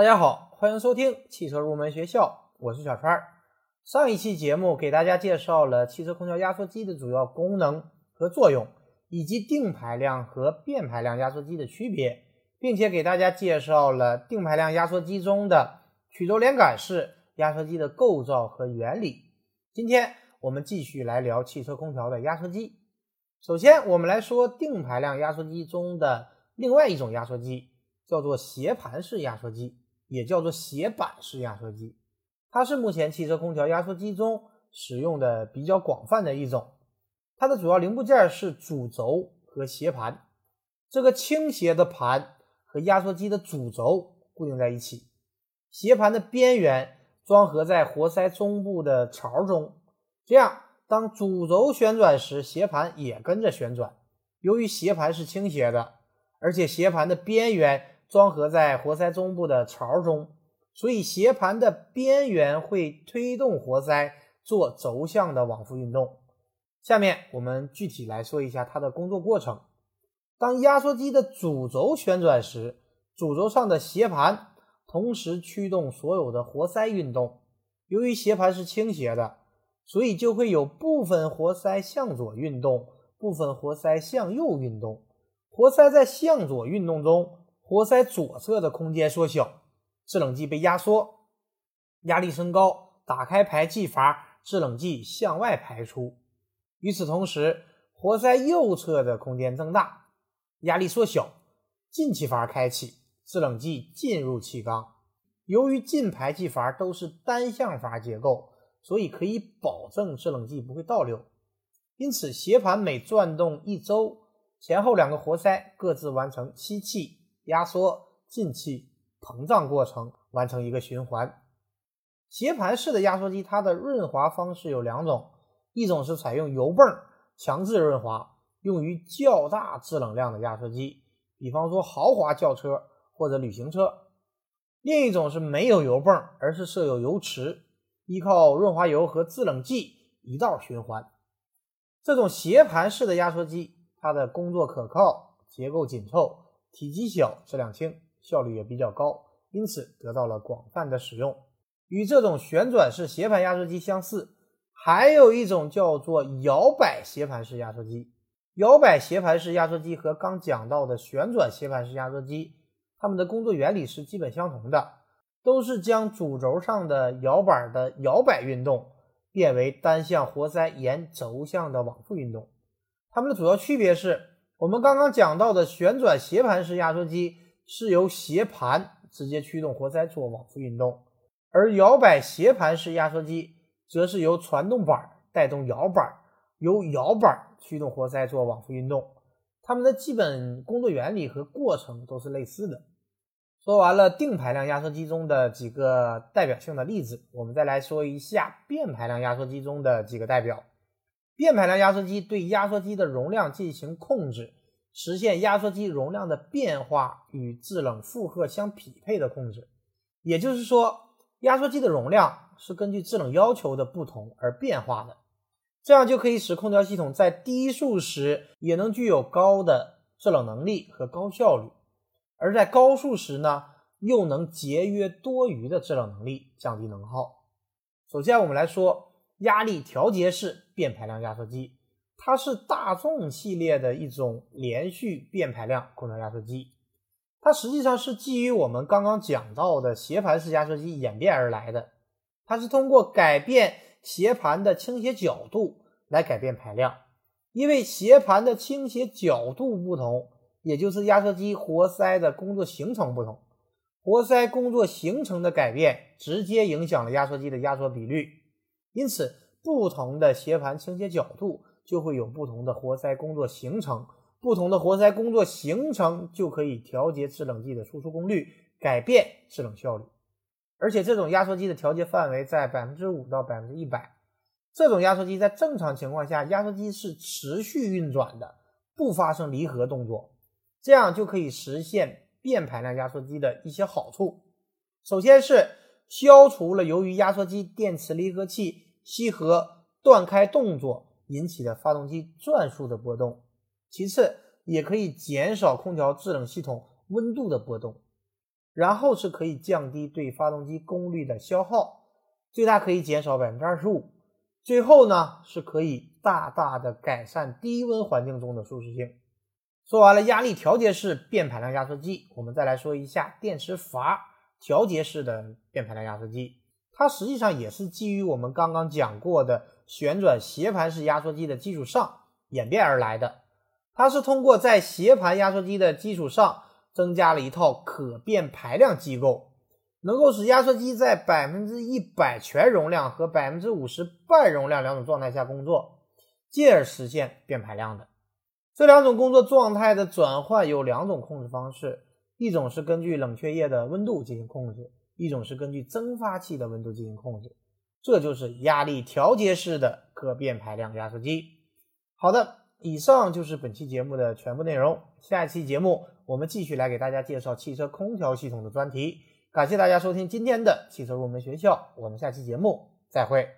大家好，欢迎收听汽车入门学校，我是小川。上一期节目给大家介绍了汽车空调压缩机的主要功能和作用，以及定排量和变排量压缩机的区别，并且给大家介绍了定排量压缩机中的曲轴连杆式压缩机的构造和原理。今天我们继续来聊汽车空调的压缩机。首先，我们来说定排量压缩机中的另外一种压缩机，叫做斜盘式压缩机，也叫做斜板式压缩机。它是目前汽车空调压缩机中使用的比较广泛的一种。它的主要零部件是主轴和斜盘。这个倾斜的盘和压缩机的主轴固定在一起，斜盘的边缘装合在活塞中部的槽中，这样。当主轴旋转时，斜盘也跟着旋转。由于斜盘是倾斜的，而且斜盘的边缘装合在活塞中部的槽中，所以斜盘的边缘会推动活塞做轴向的往复运动。下面我们具体来说一下它的工作过程。当压缩机的主轴旋转时，主轴上的斜盘同时驱动所有的活塞运动。由于斜盘是倾斜的。所以就会有部分活塞向左运动，部分活塞向右运动。活塞在向左运动中，活塞左侧的空间缩小，制冷剂被压缩，压力升高，打开排气阀，制冷剂向外排出。与此同时，活塞右侧的空间增大，压力缩小，进气阀开启，制冷剂进入气缸。由于进排气阀都是单向阀结构。所以可以保证制冷剂不会倒流，因此斜盘每转动一周，前后两个活塞各自完成吸气、压缩、进气、膨胀过程，完成一个循环。斜盘式的压缩机，它的润滑方式有两种，一种是采用油泵强制润滑，用于较大制冷量的压缩机，比方说豪华轿车或者旅行车；另一种是没有油泵，而是设有油池。依靠润滑油和制冷剂一道循环，这种斜盘式的压缩机，它的工作可靠，结构紧凑，体积小，质量轻，效率也比较高，因此得到了广泛的使用。与这种旋转式斜盘压缩机相似，还有一种叫做摇摆斜盘式压缩机。摇摆斜盘式压缩机和刚讲到的旋转斜盘式压缩机，它们的工作原理是基本相同的。都是将主轴上的摇板的摇摆运动变为单向活塞沿轴向的往复运动。它们的主要区别是，我们刚刚讲到的旋转斜盘式压缩机是由斜盘直接驱动活塞做往复运动，而摇摆斜盘式压缩机则是由传动板带动摇板，由摇板驱动活塞做往复运动。它们的基本工作原理和过程都是类似的。说完了定排量压缩机中的几个代表性的例子，我们再来说一下变排量压缩机中的几个代表。变排量压缩机对压缩机的容量进行控制，实现压缩机容量的变化与制冷负荷相匹配的控制。也就是说，压缩机的容量是根据制冷要求的不同而变化的，这样就可以使空调系统在低速时也能具有高的制冷能力和高效率。而在高速时呢，又能节约多余的制冷能力，降低能耗。首先，我们来说压力调节式变排量压缩机，它是大众系列的一种连续变排量空调压缩机。它实际上是基于我们刚刚讲到的斜盘式压缩机演变而来的。它是通过改变斜盘的倾斜角度来改变排量，因为斜盘的倾斜角度不同。也就是压缩机活塞的工作行程不同，活塞工作行程的改变直接影响了压缩机的压缩比率，因此不同的斜盘倾斜角度就会有不同的活塞工作行程，不同的活塞工作行程就可以调节制冷剂的输出功率，改变制冷效率。而且这种压缩机的调节范围在百分之五到百分之一百，这种压缩机在正常情况下，压缩机是持续运转的，不发生离合动作。这样就可以实现变排量压缩机的一些好处。首先是消除了由于压缩机电磁离合器吸合断开动作引起的发动机转速的波动；其次，也可以减少空调制冷系统温度的波动。然后是可以降低对发动机功率的消耗，最大可以减少百分之二十五。最后呢，是可以大大的改善低温环境中的舒适性。说完了压力调节式变排量压缩机，我们再来说一下电磁阀调节式的变排量压缩机。它实际上也是基于我们刚刚讲过的旋转斜盘式压缩机的基础上演变而来的。它是通过在斜盘压缩机的基础上增加了一套可变排量机构。能够使压缩机在百分之一百全容量和百分之五十半容量两种状态下工作，进而实现变排量的。这两种工作状态的转换有两种控制方式，一种是根据冷却液的温度进行控制，一种是根据蒸发器的温度进行控制。这就是压力调节式的可变排量压缩机。好的，以上就是本期节目的全部内容。下一期节目我们继续来给大家介绍汽车空调系统的专题。感谢大家收听今天的汽车入门学校，我们下期节目再会。